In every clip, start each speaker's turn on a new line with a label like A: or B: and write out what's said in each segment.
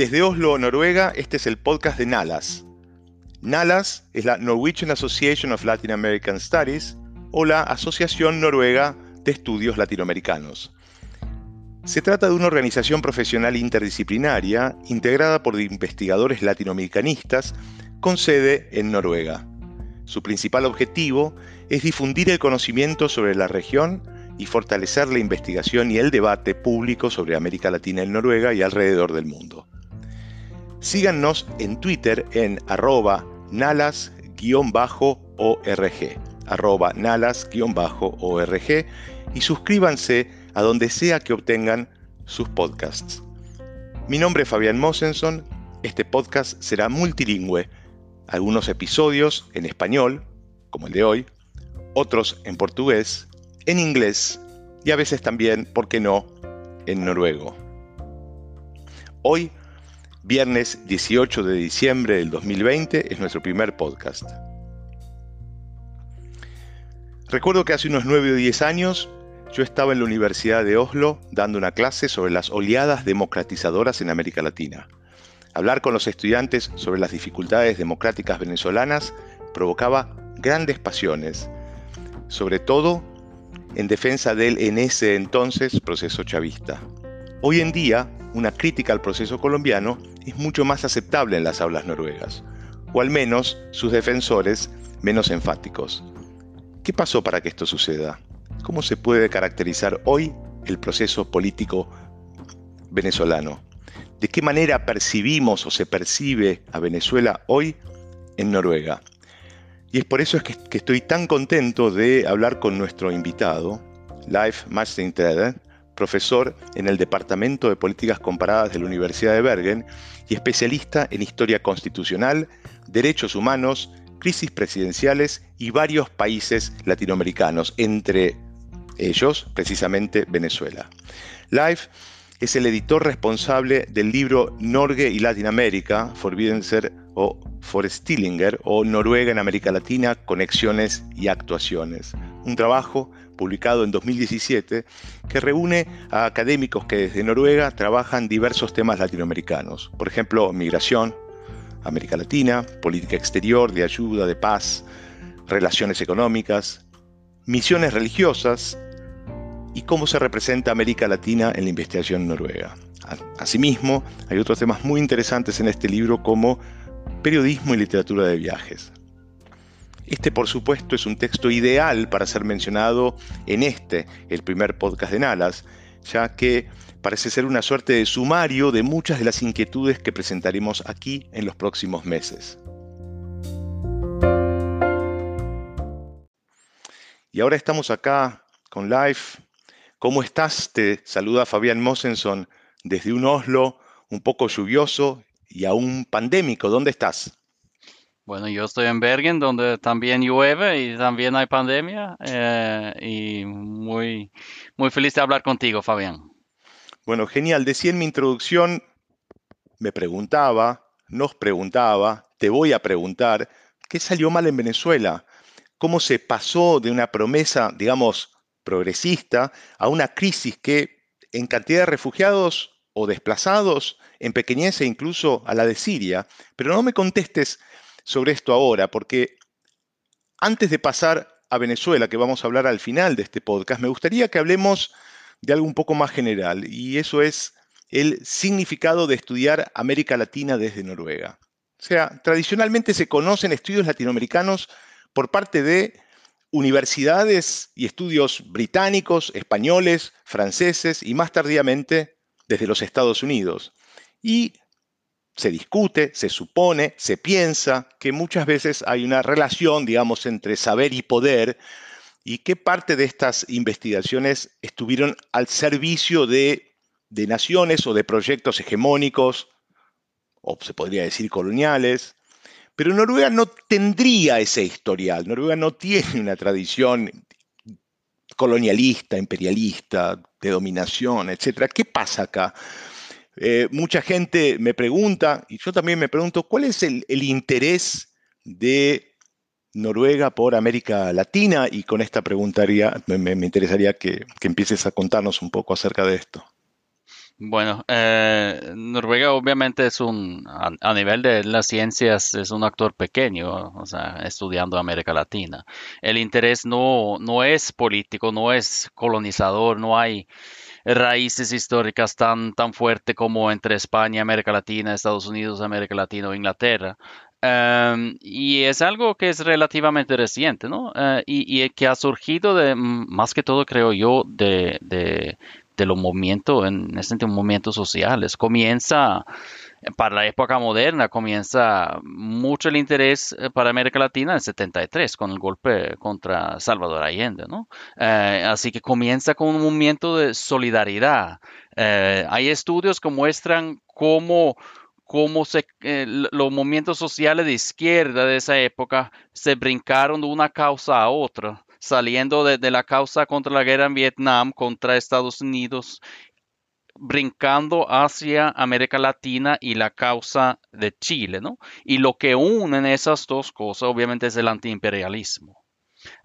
A: Desde Oslo, Noruega, este es el podcast de NALAS. NALAS es la Norwegian Association of Latin American Studies o la Asociación Noruega de Estudios Latinoamericanos. Se trata de una organización profesional interdisciplinaria integrada por investigadores latinoamericanistas con sede en Noruega. Su principal objetivo es difundir el conocimiento sobre la región y fortalecer la investigación y el debate público sobre América Latina y Noruega y alrededor del mundo. Síganos en Twitter en arroba nalas-org, arroba nalas-org y suscríbanse a donde sea que obtengan sus podcasts. Mi nombre es Fabián Mosenson, este podcast será multilingüe, algunos episodios en español, como el de hoy, otros en portugués, en inglés y a veces también, ¿por qué no?, en noruego. Hoy Viernes 18 de diciembre del 2020 es nuestro primer podcast. Recuerdo que hace unos 9 o 10 años yo estaba en la Universidad de Oslo dando una clase sobre las oleadas democratizadoras en América Latina. Hablar con los estudiantes sobre las dificultades democráticas venezolanas provocaba grandes pasiones, sobre todo en defensa del en ese entonces proceso chavista. Hoy en día, una crítica al proceso colombiano es mucho más aceptable en las aulas noruegas, o al menos sus defensores menos enfáticos. ¿Qué pasó para que esto suceda? ¿Cómo se puede caracterizar hoy el proceso político venezolano? ¿De qué manera percibimos o se percibe a Venezuela hoy en Noruega? Y es por eso es que, estoy tan contento de hablar con nuestro invitado, Leif Marsteintreder, profesor en el Departamento de Políticas Comparadas de la Universidad de Bergen y especialista en historia constitucional, derechos humanos, crisis presidenciales y varios países latinoamericanos, entre ellos precisamente Venezuela. Life es el editor responsable del libro Norge y Latinoamérica, Forbidden Ser o Forestillinger o Noruega en América Latina, Conexiones y Actuaciones. Un trabajo publicado en 2017, que reúne a académicos que desde Noruega trabajan diversos temas latinoamericanos, por ejemplo, migración, América Latina, política exterior, de ayuda, de paz, relaciones económicas, misiones religiosas y cómo se representa América Latina en la investigación noruega. Asimismo, hay otros temas muy interesantes en este libro como periodismo y literatura de viajes. Este, por supuesto, es un texto ideal para ser mencionado en este, el primer podcast de Nalas, ya que parece ser una suerte de sumario de muchas de las inquietudes que presentaremos aquí en los próximos meses. Y ahora estamos acá con Life. ¿Cómo estás? Te saluda Fabián Mosenson desde un Oslo un poco lluvioso y aún pandémico. ¿Dónde estás?
B: Bueno, yo estoy en Bergen, donde también llueve y también hay pandemia. Eh, y muy, muy feliz de hablar contigo, Fabián.
A: Bueno, genial. Decía en mi introducción, me preguntaba, nos preguntaba, te voy a preguntar, ¿qué salió mal en Venezuela? ¿Cómo se pasó de una promesa, digamos, progresista a una crisis que en cantidad de refugiados o desplazados empequeñece incluso a la de Siria? Pero no me contestes sobre esto ahora, porque antes de pasar a Venezuela, que vamos a hablar al final de este podcast, me gustaría que hablemos de algo un poco más general, y eso es el significado de estudiar América Latina desde Noruega. O sea, tradicionalmente se conocen estudios latinoamericanos por parte de universidades y estudios británicos, españoles, franceses y más tardíamente desde los Estados Unidos. Y se discute, se supone, se piensa que muchas veces hay una relación, digamos, entre saber y poder y qué parte de estas investigaciones estuvieron al servicio de, de naciones o de proyectos hegemónicos, o se podría decir coloniales. Pero Noruega no tendría ese historial. Noruega no tiene una tradición colonialista, imperialista, de dominación, etc. ¿Qué pasa acá? Eh, mucha gente me pregunta, y yo también me pregunto, ¿cuál es el, interés de Noruega por América Latina? Y con esta pregunta me, interesaría que, empieces a contarnos un poco acerca de esto.
B: Bueno, eh, Noruega obviamente es un, a, nivel de las ciencias, es un actor pequeño, o sea, estudiando América Latina. El interés no, no es político, no es colonizador, no hay raíces históricas tan, tan fuertes como entre España, América Latina, Estados Unidos, América Latina o Inglaterra. Em, y es algo que es relativamente reciente, ¿no? Eh, y, y, que ha surgido de, más que todo, creo yo, de, de, de los movimientos, en sentido, movimientos sociales. Comienza, para la época moderna, comienza mucho el interés eh, para América Latina en 73, con el golpe contra Salvador Allende, ¿no? Eh, así que comienza con un movimiento de solidaridad. Eh, hay estudios que muestran cómo cómo se, los movimientos sociales de izquierda de esa época se brincaron de una causa a otra saliendo de, la causa contra la guerra en Vietnam, contra Estados Unidos, brincando hacia América Latina y la causa de Chile, ¿no? Y lo que unen esas dos cosas, obviamente, es el antiimperialismo.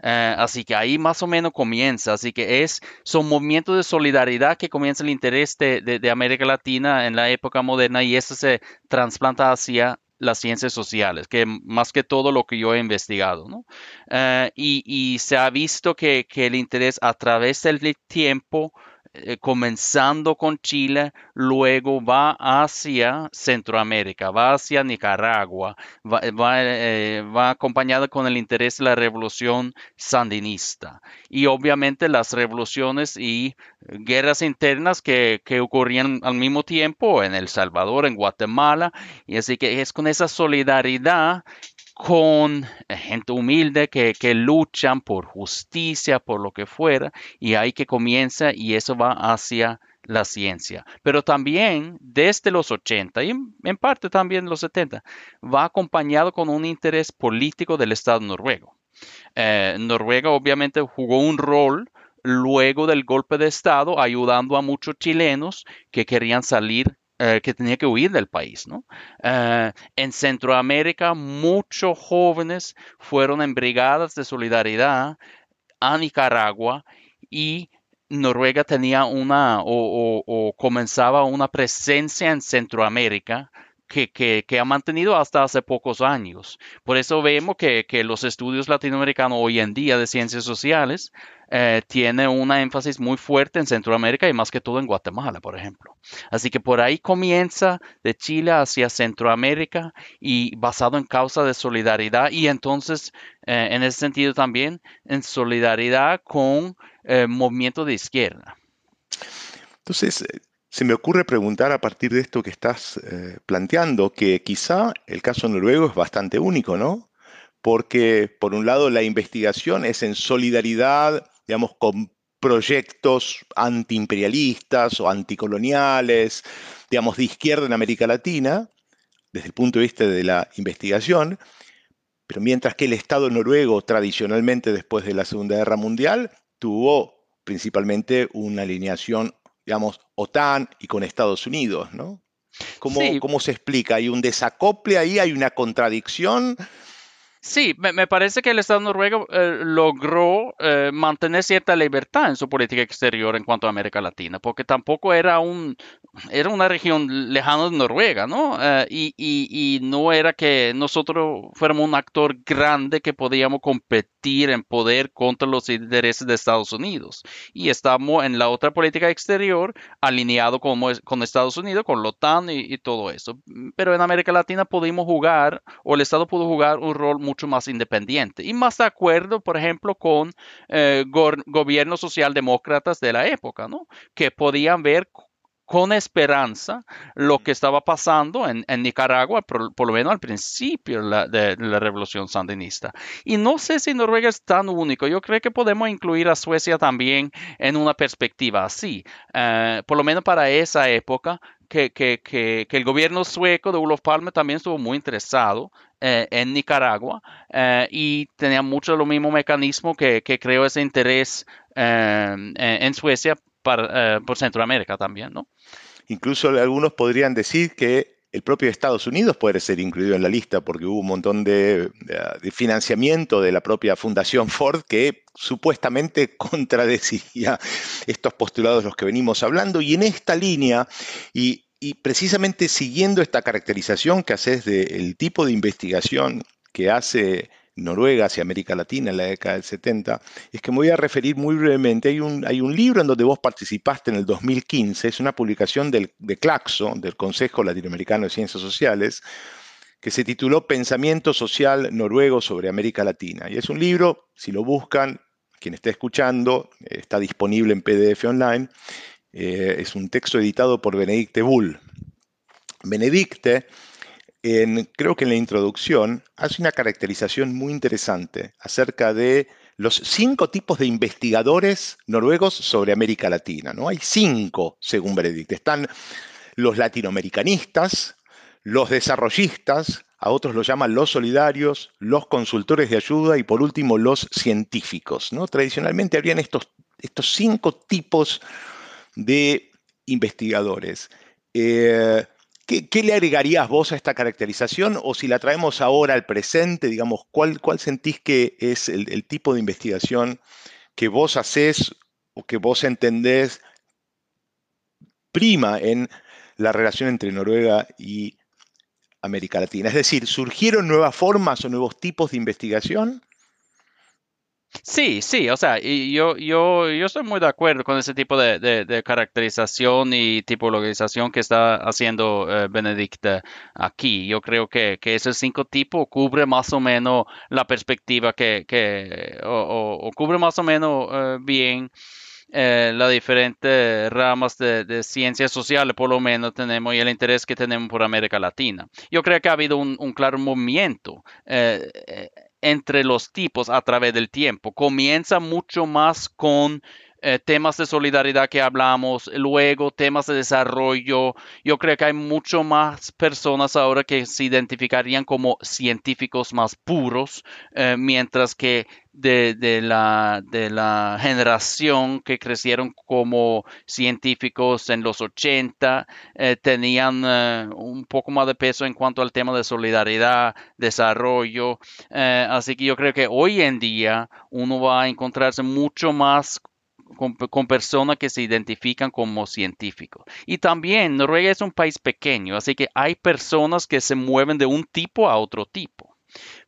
B: Eh, así que ahí más o menos comienza. Así que es, son movimientos de solidaridad que comienza el interés de, América Latina en la época moderna y eso se trasplanta hacia las ciencias sociales, que más que todo lo que yo he investigado, ¿no? Eh, y, se ha visto que, que, el interés a través del tiempo eh, comenzando con Chile, luego va hacia Centroamérica, va hacia Nicaragua, va, eh, acompañado con el interés de la revolución sandinista. Y obviamente las revoluciones y guerras internas que, que ocurrían al mismo tiempo en El Salvador, en Guatemala, y así que es con esa solidaridad con gente humilde que, luchan por justicia, por lo que fuera, y ahí que comienza y eso va hacia la ciencia. Pero también desde los 80 y en parte también los 70 va acompañado con un interés político del Estado noruego. Eh, Noruega obviamente jugó un rol luego del golpe de Estado ayudando a muchos chilenos que querían salir eh, que tenía que huir del país. ¿no? Eh, en Centroamérica, muchos jóvenes fueron en brigadas de solidaridad a Nicaragua y Noruega tenía una o, comenzaba una presencia en Centroamérica que, ha mantenido hasta hace pocos años. Por eso vemos que, los estudios latinoamericanos hoy en día de ciencias sociales eh, tiene una énfasis muy fuerte en Centroamérica y más que todo en Guatemala, por ejemplo. Así que por ahí comienza de Chile hacia Centroamérica y basado en causa de solidaridad y entonces eh, en ese sentido también en solidaridad con eh, movimiento de izquierda.
A: Entonces, se me ocurre preguntar a partir de esto que estás planteando, que quizá el caso noruego es bastante único, ¿no? Porque, por un lado, la investigación es en solidaridad digamos, con proyectos antiimperialistas o anticoloniales, digamos, de izquierda en América Latina, desde el punto de vista de la investigación, pero mientras que el Estado noruego tradicionalmente después de la Segunda Guerra Mundial tuvo principalmente una alineación, digamos, OTAN y con Estados Unidos, ¿no? ¿Cómo, ¿Cómo se explica? ¿Hay un desacople ahí? ¿Hay una contradicción?
B: Sí, me, parece que el Estado noruego eh, logró eh, mantener cierta libertad en su política exterior en cuanto a América Latina, porque tampoco era un era una región lejana de Noruega, ¿no? Eh, y, y, no era que nosotros fuéramos un actor grande que podíamos competir en poder contra los intereses de Estados Unidos. Y estamos en la otra política exterior alineado con, con Estados Unidos, con la OTAN y, todo eso. Pero en América Latina pudimos jugar, o el Estado pudo jugar un rol mucho más independiente y más de acuerdo, por ejemplo, con eh, gobiernos socialdemócratas de la época, ¿no? Que podían ver con esperanza lo que estaba pasando en, Nicaragua, por, lo menos al principio de la, revolución sandinista. Y no sé si Noruega es tan único. Yo creo que podemos incluir a Suecia también en una perspectiva así. Eh, por lo menos para esa época, que, que, que, que, el gobierno sueco de Olof Palme también estuvo muy interesado eh, en Nicaragua eh, y tenía mucho de los mismos mecanismos que, creó ese interés eh, en Suecia para, por Centroamérica también, ¿no?
A: Incluso algunos podrían decir que el propio Estados Unidos puede ser incluido en la lista porque hubo un montón de, financiamiento de la propia Fundación Ford que supuestamente contradecía estos postulados de los que venimos hablando. Y en esta línea, y, precisamente siguiendo esta caracterización que haces del tipo de investigación que hace Noruega hacia América Latina en la década del 70, es que me voy a referir muy brevemente. Hay un, hay un libro en donde vos participaste en el 2015, es una publicación del, de Claxo, del Consejo Latinoamericano de Ciencias Sociales, que se tituló Pensamiento Social Noruego sobre América Latina. Y es un libro, si lo buscan, quien esté escuchando, está disponible en PDF online. Eh, es un texto editado por Benedicte Bull. Benedicte creo que en la introducción hace una caracterización muy interesante acerca de los cinco tipos de investigadores noruegos sobre América Latina. ¿no? Hay cinco, según Benedict. Están los latinoamericanistas, los desarrollistas, a otros los llaman los solidarios, los consultores de ayuda y por último los científicos. ¿no? Tradicionalmente habrían estos, estos cinco tipos de investigadores. Eh, ¿Qué, le agregarías vos a esta caracterización? O si la traemos ahora al presente, digamos, ¿cuál, cuál sentís que es el, tipo de investigación que vos haces o que vos entendés prima en la relación entre Noruega y América Latina? Es decir, ¿surgieron nuevas formas o nuevos tipos de investigación?
B: Sí, sí, o sea, yo, yo, yo estoy muy de acuerdo con ese tipo de, caracterización y tipologización que está haciendo eh, Benedicta aquí. Yo creo que, que ese cinco tipo cubre más o menos la perspectiva que, que o, cubre más o menos eh, bien eh, las diferentes ramas de, ciencias sociales, por lo menos tenemos, y el interés que tenemos por América Latina. Yo creo que ha habido un claro movimiento entre los tipos a través del tiempo. Comienza mucho más con eh, temas de solidaridad que hablamos, luego temas de desarrollo. Yo creo que hay mucho más personas ahora que se identificarían como científicos más puros, eh, mientras que de, la, de la generación que crecieron como científicos en los 80 eh, tenían un poco más de peso en cuanto al tema de solidaridad, desarrollo. Así que yo creo que hoy en día uno va a encontrarse mucho más con, personas que se identifican como científicos. Y también Noruega es un país pequeño, así que hay personas que se mueven de un tipo a otro tipo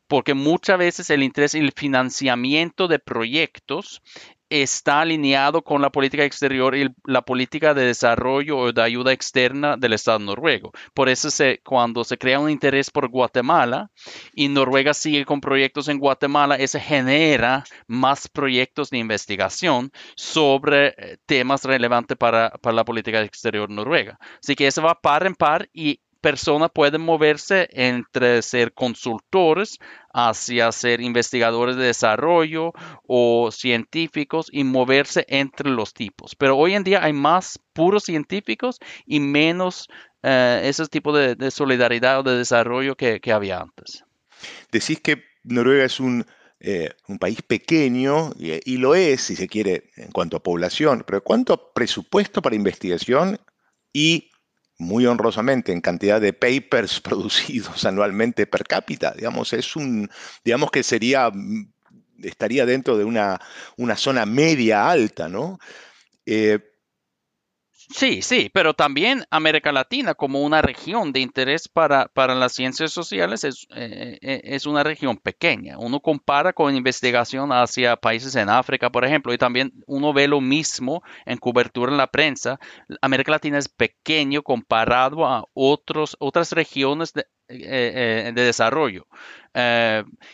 B: porque muchas veces el interés y el financiamiento de proyectos está alineado con la política exterior y la política de desarrollo o de ayuda externa del Estado noruego. Por eso cuando se crea un interés por Guatemala y Noruega sigue con proyectos en Guatemala, eso genera más proyectos de investigación sobre eh, temas relevantes para, para la política exterior noruega. Así que eso va par en par y personas pueden moverse entre ser consultores hacia ser investigadores de desarrollo o científicos y moverse entre los tipos. Pero hoy en día hay más puros científicos y menos eh, ese tipo de, solidaridad o de desarrollo que, había antes.
A: Decís que Noruega es un, eh, país pequeño y, y, lo es, si se quiere, en cuanto a población, pero ¿cuánto presupuesto para investigación y muy honrosamente en cantidad de papers producidos anualmente per cápita. Digamos, es un, digamos que sería, mm, estaría dentro de una, una zona media alta, ¿no?
B: Eh, Sí, sí, pero también América Latina como una región de interés para, para las ciencias sociales es, eh, eh, es, una región pequeña. Uno compara con investigación hacia países en África, por ejemplo, y también uno ve lo mismo en cobertura en la prensa. América Latina es pequeño comparado a otros, otras regiones de, eh, de desarrollo.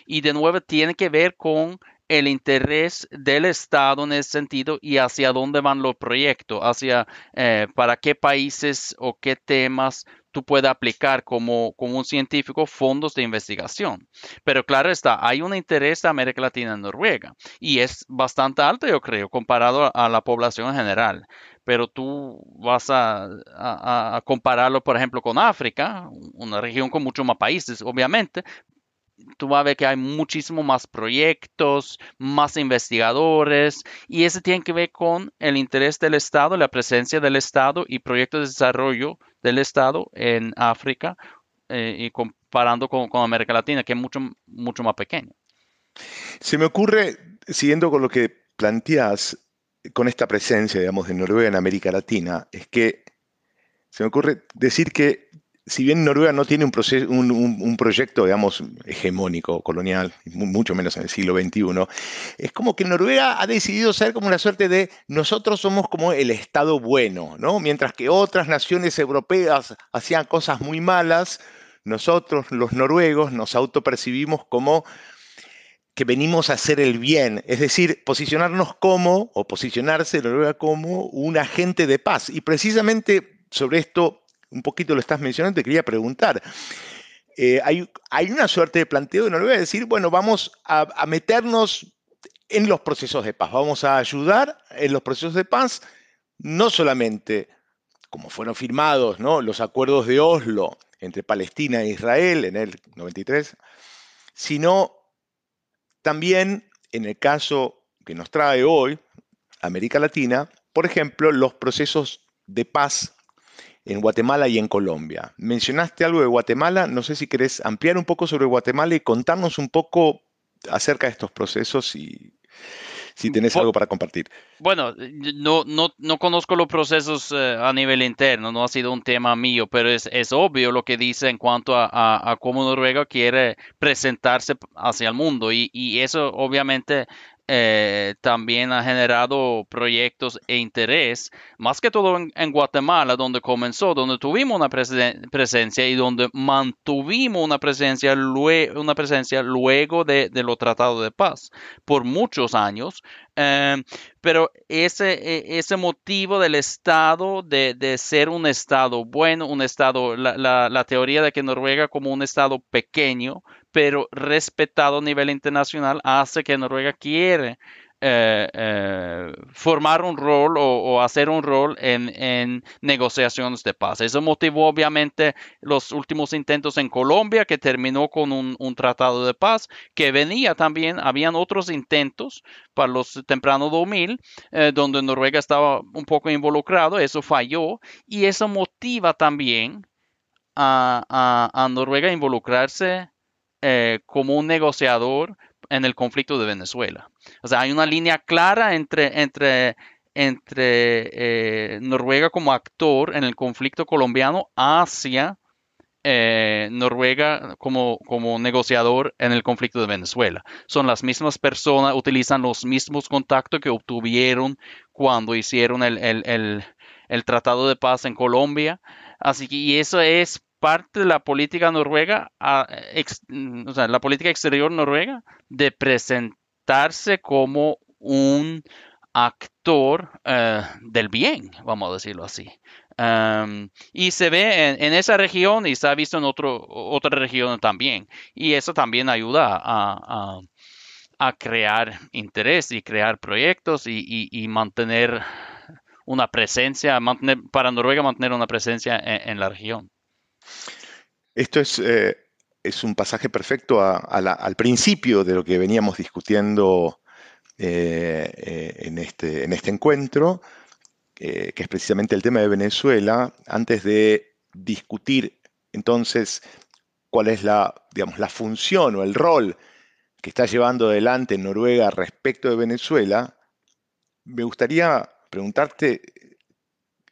B: y de nuevo tiene que ver con el interés del Estado en ese sentido y hacia dónde van los proyectos, hacia eh, para qué países o qué temas tú puedes aplicar como, como un científico fondos de investigación. Pero claro está, hay un interés de América Latina en Noruega y es bastante alto, yo creo, comparado a la población en general pero tú vas a, a, compararlo, por ejemplo, con África, una región con muchos más países, obviamente, tú vas a ver que hay muchísimo más proyectos, más investigadores, y eso tiene que ver con el interés del Estado, la presencia del Estado y proyectos de desarrollo del Estado en África eh, y comparando con, América Latina, que es mucho, mucho más pequeño.
A: Se me ocurre, siguiendo con lo que planteas, con esta presencia, digamos, de Noruega en América Latina, es que se me ocurre decir que si bien Noruega no tiene un, proyecto, digamos, hegemónico, colonial, mucho menos en el siglo XXI, es como que Noruega ha decidido ser como una suerte de nosotros somos como el Estado bueno, ¿no? Mientras que otras naciones europeas hacían cosas muy malas, nosotros, los noruegos, nos autopercibimos como que venimos a hacer el bien, es decir, posicionarnos como, o posicionarse Noruega como un agente de paz. Y precisamente sobre esto un poquito lo estás mencionando, te quería preguntar. Eh, hay, una suerte de planteo de Noruega, decir, bueno, vamos a, meternos en los procesos de paz, vamos a ayudar en los procesos de paz, no solamente como fueron firmados ¿no? los acuerdos de Oslo entre Palestina e Israel en el 93, sino también en el caso que nos trae hoy América Latina, por ejemplo, los procesos de paz en Guatemala y en Colombia. Mencionaste algo de Guatemala, no sé si querés ampliar un poco sobre Guatemala y contarnos un poco acerca de estos procesos y si tenés algo para compartir.
B: Bueno, no, no, no conozco los procesos eh, a nivel interno, no ha sido un tema mío, pero es, obvio lo que dice en cuanto a, cómo Noruega quiere presentarse hacia el mundo y, y eso obviamente eh, también ha generado proyectos e interés, más que todo en, Guatemala, donde comenzó, donde tuvimos una presencia y donde mantuvimos una presencia, luego de, los tratados de paz por muchos años. Eh, pero ese, e, ese motivo del Estado, de, ser un Estado bueno, un Estado, la teoría de que Noruega como un Estado pequeño, pero respetado a nivel internacional, hace que Noruega quiere eh, eh, formar un rol o, hacer un rol en, negociaciones de paz. Eso motivó obviamente los últimos intentos en Colombia, que terminó con un, tratado de paz, que venía también, habían otros intentos para los tempranos 2000, eh, donde Noruega estaba un poco involucrado, eso falló, y eso motiva también a, a Noruega a involucrarse eh, como un negociador en el conflicto de Venezuela. O sea, hay una línea clara entre, entre, entre eh, Noruega como actor en el conflicto colombiano hacia eh, Noruega como, como negociador en el conflicto de Venezuela. Son las mismas personas, utilizan los mismos contactos que obtuvieron cuando hicieron el, el tratado de paz en Colombia. Así que y eso es parte de la política noruega, o sea, la política exterior noruega, de presentarse como un actor eh, del bien, vamos a decirlo así. y se ve en, esa región y se ha visto en otro, otra región también. Y eso también ayuda a, crear interés y crear proyectos y, mantener una presencia, mantener, para Noruega mantener una presencia en la región.
A: Esto es, eh, es un pasaje perfecto al principio de lo que veníamos discutiendo eh, eh, en, este, en este encuentro, que es precisamente el tema de Venezuela, antes de discutir entonces cuál es la, digamos, la función o el rol que está llevando adelante Noruega respecto de Venezuela, me gustaría preguntarte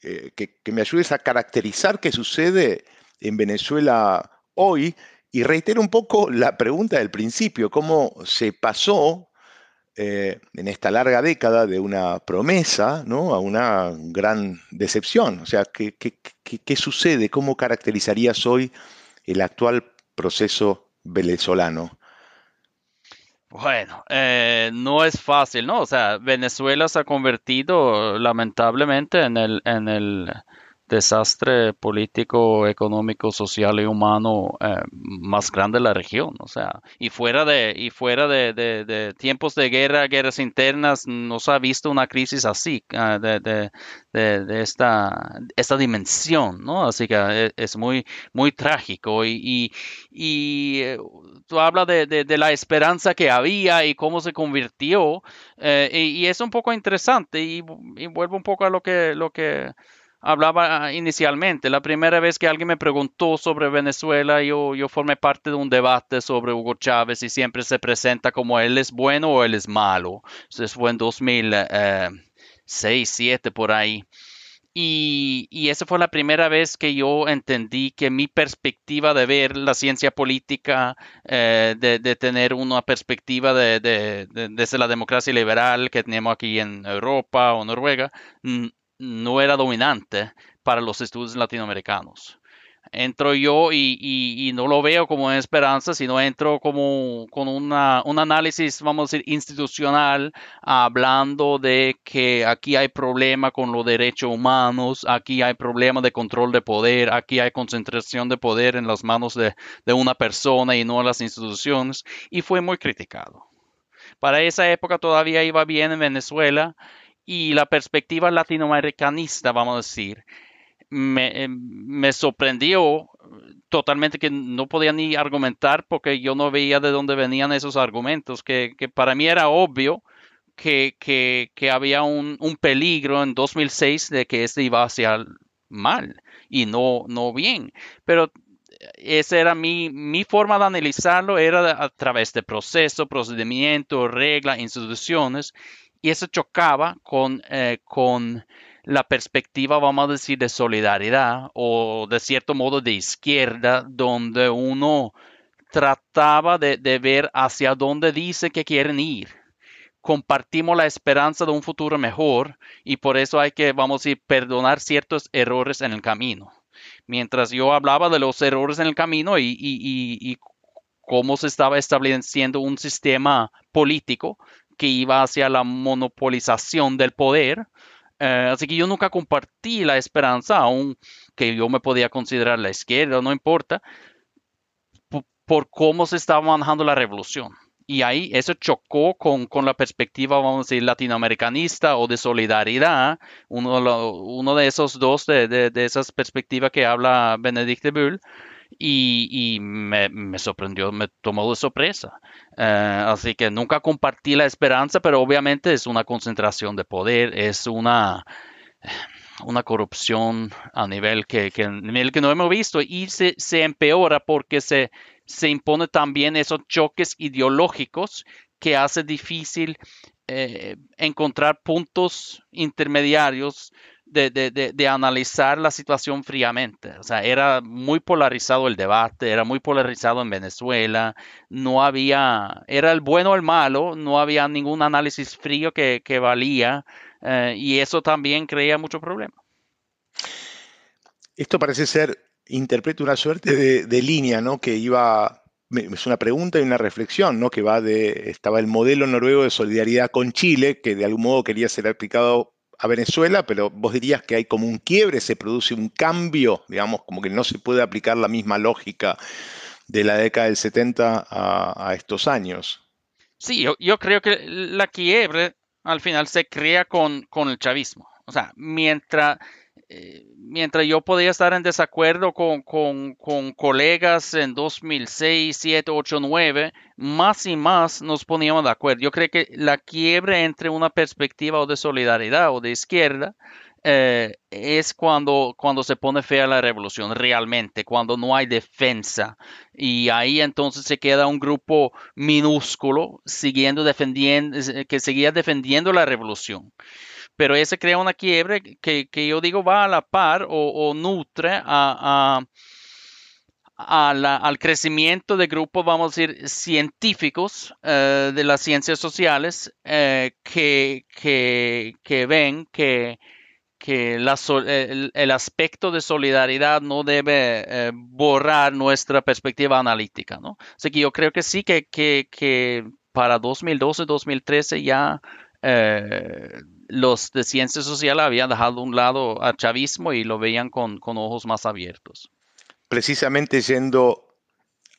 A: que, que, me ayudes a caracterizar qué sucede en Venezuela hoy y reitero un poco la pregunta del principio, cómo se pasó eh, en esta larga década de una promesa a una gran decepción. O sea, ¿qué, qué, sucede? ¿Cómo caracterizarías hoy el actual proceso venezolano?
B: Bueno, eh, no es fácil, ¿no? O sea, Venezuela se ha convertido lamentablemente en el, en el desastre político, económico, social y humano eh, más grande de la región. O sea, y fuera de, y fuera de, tiempos de guerra, guerras internas, no se ha visto una crisis así, ah, de, esta, esta dimensión, ¿no? Así que eh, es muy, muy trágico. Y, y, eh, tú hablas de, la esperanza que había y cómo se convirtió, y, es un poco interesante, y, y vuelvo un poco a lo que, lo que hablaba inicialmente. La primera vez que alguien me preguntó sobre Venezuela, yo, yo formé parte de un debate sobre Hugo Chávez y siempre se presenta como él es bueno o él es malo. Eso fue en 2006, 2007 por ahí. Y, y, esa fue la primera vez que yo entendí que mi perspectiva de ver la ciencia política, eh, de, de, tener una perspectiva de, de, desde la democracia liberal que tenemos aquí en Europa o Noruega, no era dominante para los estudios latinoamericanos. Entro yo y, no lo veo como una esperanza, sino entro como con un análisis, vamos a decir, institucional, hablando de que aquí hay problema con los derechos humanos, aquí hay problema de control de poder, aquí hay concentración de poder en las manos de, de una persona y no en las instituciones, y fue muy criticado. Para esa época todavía iba bien en Venezuela, y la perspectiva latinoamericanista, vamos a decir, me, me, sorprendió totalmente que no podía ni argumentar porque yo no veía de dónde venían esos argumentos, que, que para mí era obvio que, que, que había un, un, peligro en 2006 de que este iba hacia mal y no, no bien. Pero esa era mi, mi forma de analizarlo, era a través de proceso, procedimiento, reglas, instituciones, y eso chocaba con, eh, con la perspectiva, vamos a decir, de solidaridad o de cierto modo de izquierda, donde uno trataba de, ver hacia dónde dice que quieren ir. Compartimos la esperanza de un futuro mejor y por eso hay que, vamos a decir, perdonar ciertos errores en el camino. Mientras yo hablaba de los errores en el camino y, y cómo se estaba estableciendo un sistema político que iba hacia la monopolización del poder. Eh, así que yo nunca compartí la esperanza, aun que yo me podía considerar la izquierda, no importa, por, cómo se estaba manejando la revolución. Y ahí eso chocó con, la perspectiva, vamos a decir, latinoamericanista o de solidaridad, uno, de esos dos, de, de, esas perspectivas que habla Benedict Bull, y, me, sorprendió, me tomó de sorpresa. Eh, así que nunca compartí la esperanza, pero obviamente es una concentración de poder, es una, una corrupción a nivel que, que, que no hemos visto y se, se empeora porque se, se impone también esos choques ideológicos que hace difícil eh, encontrar puntos intermediarios de, analizar la situación fríamente. O sea, era muy polarizado el debate, era muy polarizado en Venezuela, no había, era el bueno o el malo, no había ningún análisis frío que, valía eh, y eso también creía mucho problema.
A: Esto parece ser, interpreto una suerte de, de línea, ¿no? Que iba es una pregunta y una reflexión, ¿no? Que va de, estaba el modelo noruego de solidaridad con Chile, que de algún modo quería ser aplicado a Venezuela, pero vos dirías que hay como un quiebre, se produce un cambio, digamos, como que no se puede aplicar la misma lógica de la década del 70 a, estos años.
B: Sí, yo, creo que la quiebre al final se crea con, con el chavismo. O sea, mientras eh, mientras yo podía estar en desacuerdo con, colegas en 2006, 7, 8, 9, más y más nos poníamos de acuerdo. Yo creo que la quiebre entre una perspectiva de solidaridad o de izquierda eh, es cuando, cuando se pone fea la revolución, realmente, cuando no hay defensa. Y ahí entonces se queda un grupo minúsculo siguiendo defendiendo, que seguía defendiendo la revolución pero ese crea una quiebre que, yo digo va a la par o, nutre a, al crecimiento de grupos, vamos a decir, científicos eh, de las ciencias sociales eh, que, que, ven que, que el, aspecto de solidaridad no debe eh, borrar nuestra perspectiva analítica. ¿no? Así que yo creo que sí que, que, que para 2012-2013 ya los de ciencia social habían dejado a un lado al chavismo y lo veían con, ojos más abiertos.
A: Precisamente yendo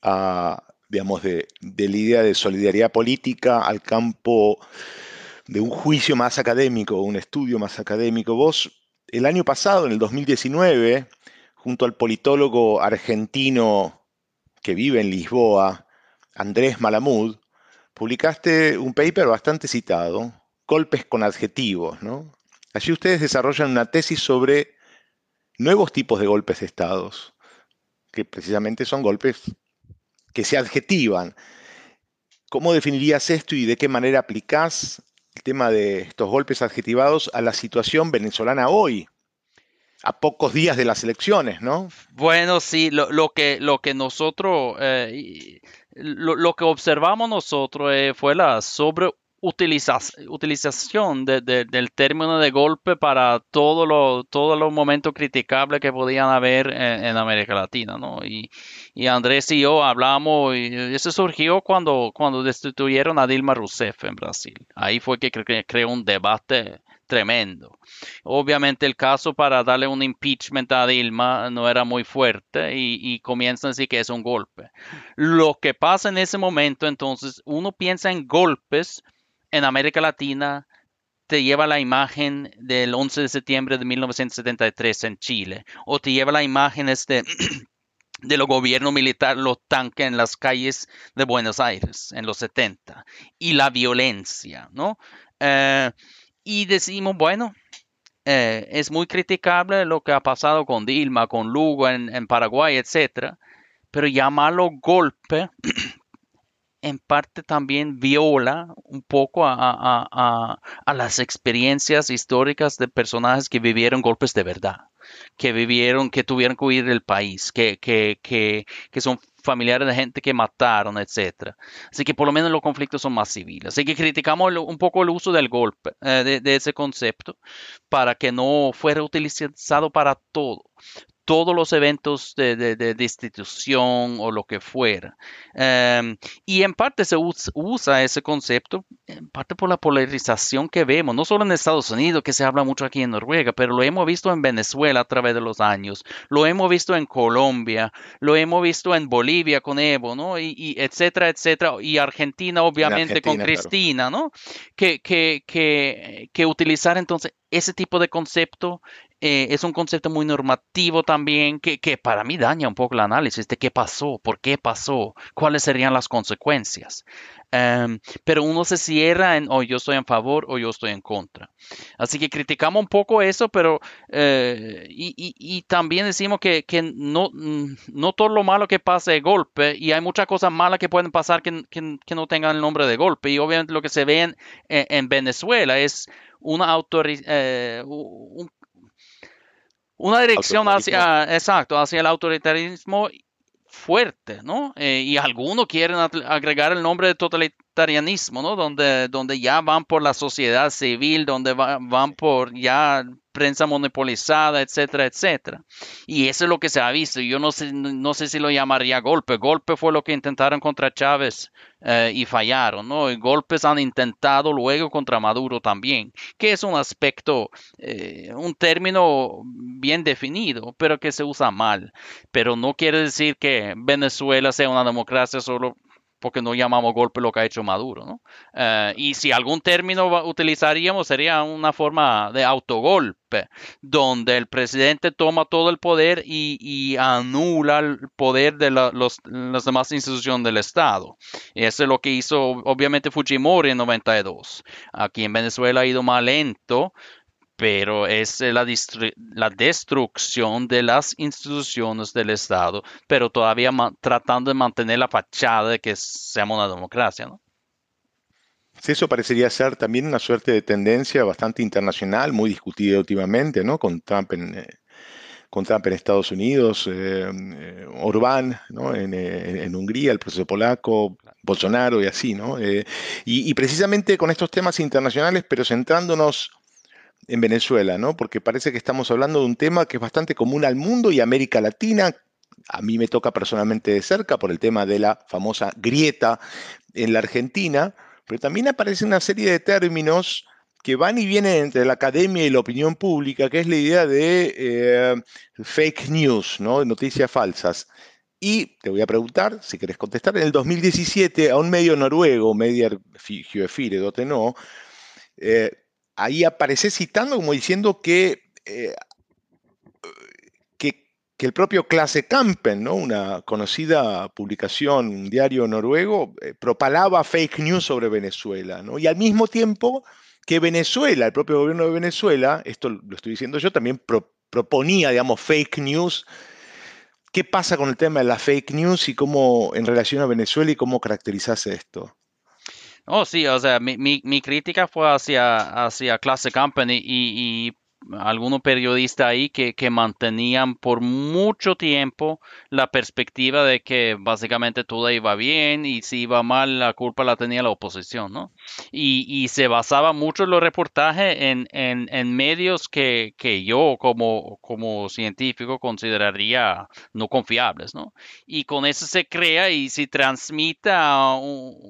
A: a, digamos, de, de la idea de solidaridad política al campo de un juicio más académico, un estudio más académico. Vos, el año pasado, en el 2019, junto al politólogo argentino que vive en Lisboa, Andrés Malamud, publicaste un paper bastante citado, Golpes con adjetivos. ¿no? Allí ustedes desarrollan una tesis sobre nuevos tipos de golpes de estados, que precisamente son golpes que se adjetivan. ¿Cómo definirías esto y de qué manera aplicás el tema de estos golpes adjetivados a la situación venezolana hoy? a pocos días de las elecciones, ¿no?
B: Bueno, sí, lo, que, lo que nosotros, eh, lo, que observamos nosotros eh, fue la sobreutilización del término de golpe para todos los todo los momentos criticables que podían haber en, América Latina, ¿no? Y, Andrés y yo hablamos, y eso surgió cuando, cuando destituyeron a Dilma Rousseff en Brasil. Ahí fue que creó un debate tremendo. Obviamente el caso para darle un impeachment a Dilma no era muy fuerte y, comienzan a decir que es un golpe. Lo que pasa en ese momento, entonces, uno piensa en golpes en América Latina, te lleva la imagen del 11 de septiembre de 1973 en Chile, o te lleva la imagen este, de los gobiernos militares, los tanques en las calles de Buenos Aires en los 70, y la violencia, ¿no? Eh, y decimos, bueno, eh, es muy criticable lo que ha pasado con Dilma, con Lugo en, Paraguay, etcétera, pero llamarlo golpe en parte también viola un poco a, las experiencias históricas de personajes que vivieron golpes de verdad, que vivieron, que tuvieron que huir del país, que, que, que, que son familiares de gente que mataron, etc. Así que por lo menos los conflictos son más civiles. Así que criticamos un poco el uso del golpe, eh, de, ese concepto, para que no fuera utilizado para todo todos los eventos de, de, destitución o lo que fuera. Em, y en parte se usa, ese concepto, en parte por la polarización que vemos, no solo en Estados Unidos, que se habla mucho aquí en Noruega, pero lo hemos visto en Venezuela a través de los años, lo hemos visto en Colombia, lo hemos visto en Bolivia con Evo, ¿no? Y, etcétera, etcétera, y Argentina obviamente con Cristina, ¿no? Que, que, que, que utilizar entonces ese tipo de concepto eh, es un concepto muy normativo también que, para mí daña un poco el análisis de qué pasó, por qué pasó, cuáles serían las consecuencias. Em, pero uno se cierra en, o oh, yo estoy en favor o yo estoy en contra. Así que criticamos un poco eso, pero eh, y, también decimos que, no, no todo lo malo que pasa es golpe y hay muchas cosas malas que pueden pasar que, no tengan el nombre de golpe. Y obviamente lo que se ve en, en Venezuela es una autorización, eh, una dirección hacia, exacto, hacia el autoritarismo fuerte, ¿no? Eh, y algunos quieren agregar el nombre de ¿no? Donde, donde ya van por la sociedad civil, donde van por ya prensa monopolizada, etcétera, etcétera. Y eso es lo que se ha visto. Yo no sé, no sé si lo llamaría golpe. Golpe fue lo que intentaron contra Chávez eh, y fallaron, ¿no? Y golpes han intentado luego contra Maduro también, que es un aspecto, eh, un término bien definido, pero que se usa mal. Pero no quiere decir que Venezuela sea una democracia solo porque no llamamos golpe lo que ha hecho Maduro. ¿no? Eh, y si algún término utilizaríamos sería una forma de autogolpe, donde el presidente toma todo el poder y, anula el poder de las demás instituciones del Estado. Y eso es lo que hizo obviamente Fujimori en 92. Aquí en Venezuela ha ido más lento, pero es la, la, destrucción de las instituciones del Estado, pero todavía tratando de mantener la fachada de que seamos una democracia, ¿no?
A: Sí, eso parecería ser también una suerte de tendencia bastante internacional, muy discutida últimamente, ¿no? Con Trump en, eh, con Trump en Estados Unidos, eh, eh, Orbán ¿no? en, Hungría, el proceso polaco, Bolsonaro y así, ¿no? y, y, precisamente con estos temas internacionales, pero centrándonos en Venezuela, ¿no? Porque parece que estamos hablando de un tema que es bastante común al mundo y América Latina. A mí me toca personalmente de cerca por el tema de la famosa grieta en la Argentina, pero también aparece una serie de términos que van y vienen entre la academia y la opinión pública, que es la idea de eh, fake news, ¿no? noticias falsas. Y te voy a preguntar, si querés contestar, en el 2017 a un medio noruego, Medier Geofire, no, eh, ahí aparece citando como diciendo que, eh, que, que, el propio Clase Kampen, ¿no? una conocida publicación, un diario noruego, eh, propalaba fake news sobre Venezuela. ¿no? Y al mismo tiempo que Venezuela, el propio gobierno de Venezuela, esto lo estoy diciendo yo, también proponía, digamos, fake news ¿Qué pasa con el tema de la fake news y cómo en relación a Venezuela y cómo caracterizas esto?
B: Oh, sí, o sea, mi, mi, crítica fue hacia, hacia Clase Company y, y algunos periodistas ahí que, mantenían por mucho tiempo la perspectiva de que básicamente todo iba bien y si iba mal la culpa la tenía la oposición, ¿no? Y, se basaba mucho en los reportajes en, medios que, yo como, científico consideraría no confiables, ¿no? Y con eso se crea y se transmite a,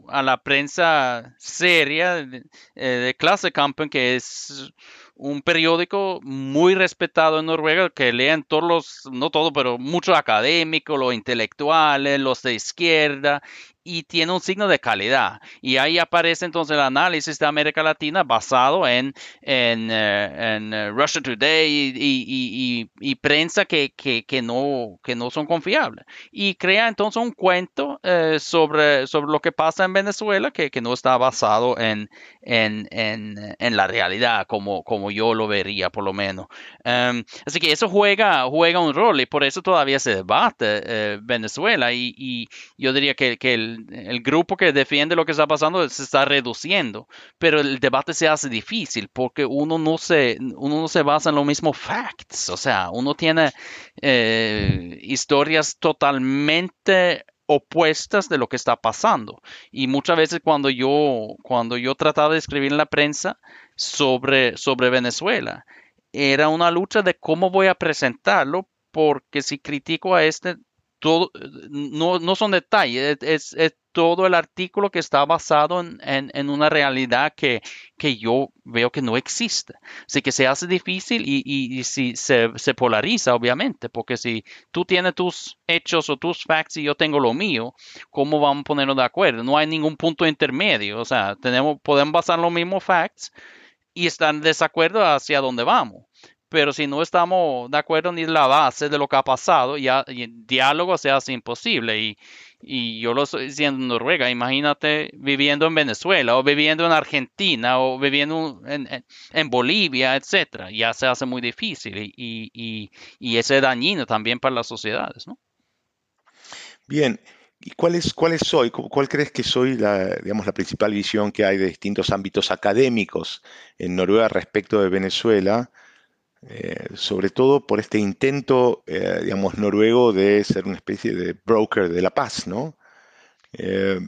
B: a la prensa seria de, eh, de clase campen que es un periódico muy respetado en Noruega que leen todos los, no todo, pero muchos académicos, los intelectuales, los de izquierda, y tiene un signo de calidad. Y ahí aparece entonces el análisis de América Latina basado en, en, eh, eh, Russia Today y, prensa que, que, no, que no son confiables. Y crea entonces un cuento eh, sobre, sobre lo que pasa en Venezuela que, no está basado en, en, en, la realidad como, como yo lo vería por lo menos. Em, así que eso juega, juega un rol y por eso todavía se debate Venezuela y, yo diría que, que el el, grupo que defiende lo que está pasando se está reduciendo, pero el debate se hace difícil porque uno no se, uno no se basa en los mismos facts, o sea, uno tiene eh, historias totalmente opuestas de lo que está pasando. Y muchas veces cuando yo, cuando yo trataba de escribir en la prensa sobre, sobre Venezuela, era una lucha de cómo voy a presentarlo, porque si critico a este, no, no son detalles, es, todo el artículo que está basado en, una realidad que, que, yo veo que no existe. Así que se hace difícil y, y, si se, se, polariza, obviamente, porque si tú tienes tus hechos o tus facts y yo tengo lo mío, ¿cómo vamos a ponernos de acuerdo? No hay ningún punto intermedio, o sea, tenemos, podemos basar los mismos facts y estar en desacuerdo hacia dónde vamos pero si no estamos de acuerdo ni la base de lo que ha pasado, ya el diálogo se hace imposible. Y, y, yo lo estoy diciendo en Noruega, imagínate viviendo en Venezuela o viviendo en Argentina o viviendo en, en, Bolivia, etcétera. Ya se hace muy difícil y, y, y, ese es dañino también para las sociedades, ¿no?
A: Bien. ¿Y cuál es, cuál soy? ¿Cuál crees que soy la, digamos, la principal visión que hay de distintos ámbitos académicos en Noruega respecto de Venezuela? Eh, sobre todo por este intento, eh, digamos, noruego de ser una especie de broker de la paz, ¿no?
B: Eh,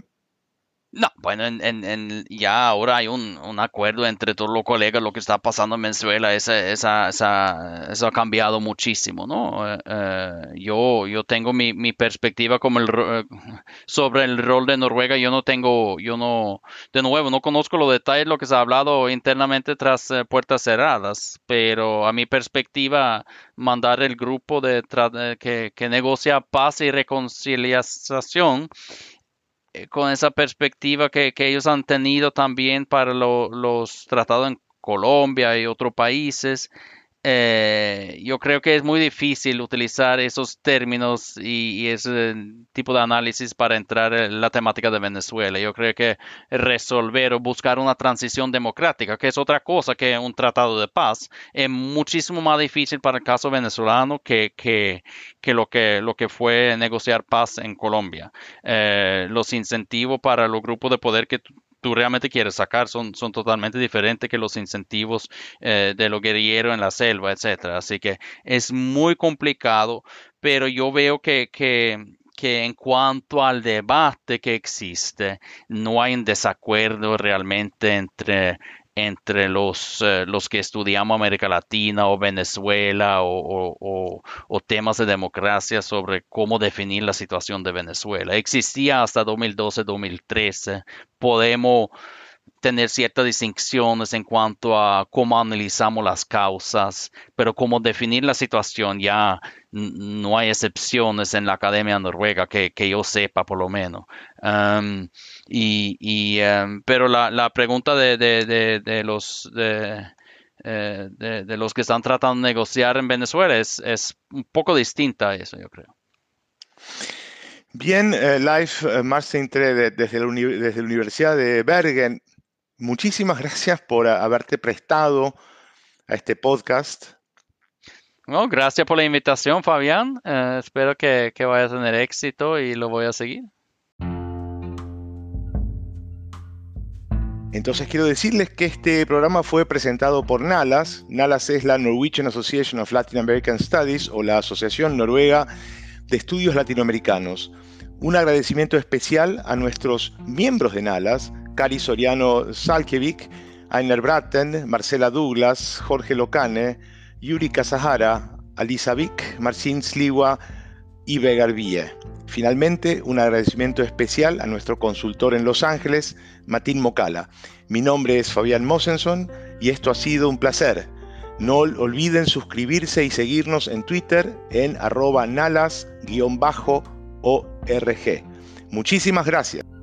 B: no, bueno, en, en, ya ahora hay un, acuerdo entre todos los colegas, lo que está pasando en Venezuela, esa, esa, esa, eso ha cambiado muchísimo, ¿no? Eh, eh, yo, yo tengo mi, perspectiva como el, eh, sobre el rol de Noruega, yo no tengo, yo no, de nuevo, no conozco los detalles, lo que se ha hablado internamente tras puertas cerradas, pero a mi perspectiva, mandar el grupo de que, que negocia paz y reconciliación con esa perspectiva que, ellos han tenido también para los tratados en Colombia y otros países, eh, yo creo que es muy difícil utilizar esos términos y, ese tipo de análisis para entrar en la temática de Venezuela. Yo creo que resolver o buscar una transición democrática, que es otra cosa que un tratado de paz, es muchísimo más difícil para el caso venezolano que, que, lo, que lo que fue negociar paz en Colombia. Eh, los incentivos para los grupos de poder que tú realmente quieres sacar son, son totalmente diferentes que los incentivos eh, de lo guerrillero en la selva, etcétera. Así que es muy complicado, pero yo veo que, que, que en cuanto al debate que existe, no hay un desacuerdo realmente entre entre los, eh, los que estudiamos América Latina o Venezuela o, temas de democracia sobre cómo definir la situación de Venezuela. Existía hasta 2012-2013. Podemos tener ciertas distinciones en cuanto a cómo analizamos las causas, pero cómo definir la situación ya no hay excepciones en la Academia Noruega que, yo sepa por lo menos. Um, y, um, pero la, pregunta de, de, los... Eh, de, los que están tratando de negociar en Venezuela es, es un poco distinta a eso, yo creo.
A: Bien, eh, Life eh, Marcin desde, desde la Universidad de Bergen, muchísimas gracias por haberte prestado a este podcast.
B: gracias por la invitación, Fabián. Eh, espero que, que vaya a tener éxito y lo voy a seguir.
A: Entonces quiero decirles que este programa fue presentado por NALAS. NALAS es la Norwegian Association of Latin American Studies o la Asociación Noruega de Estudios Latinoamericanos. Un agradecimiento especial a nuestros miembros de NALAS, Cari Soriano Salkevik, Ainer Bratten, Marcela Douglas, Jorge Locane, Yuri Casahara, Alisa Vick, Marcin Sliwa y Vie. Finalmente, un agradecimiento especial a nuestro consultor en Los Ángeles, Matín Mocala. Mi nombre es Fabián Mosenson y esto ha sido un placer. No olviden suscribirse y seguirnos en Twitter en arroba nalas-org. Muchísimas gracias.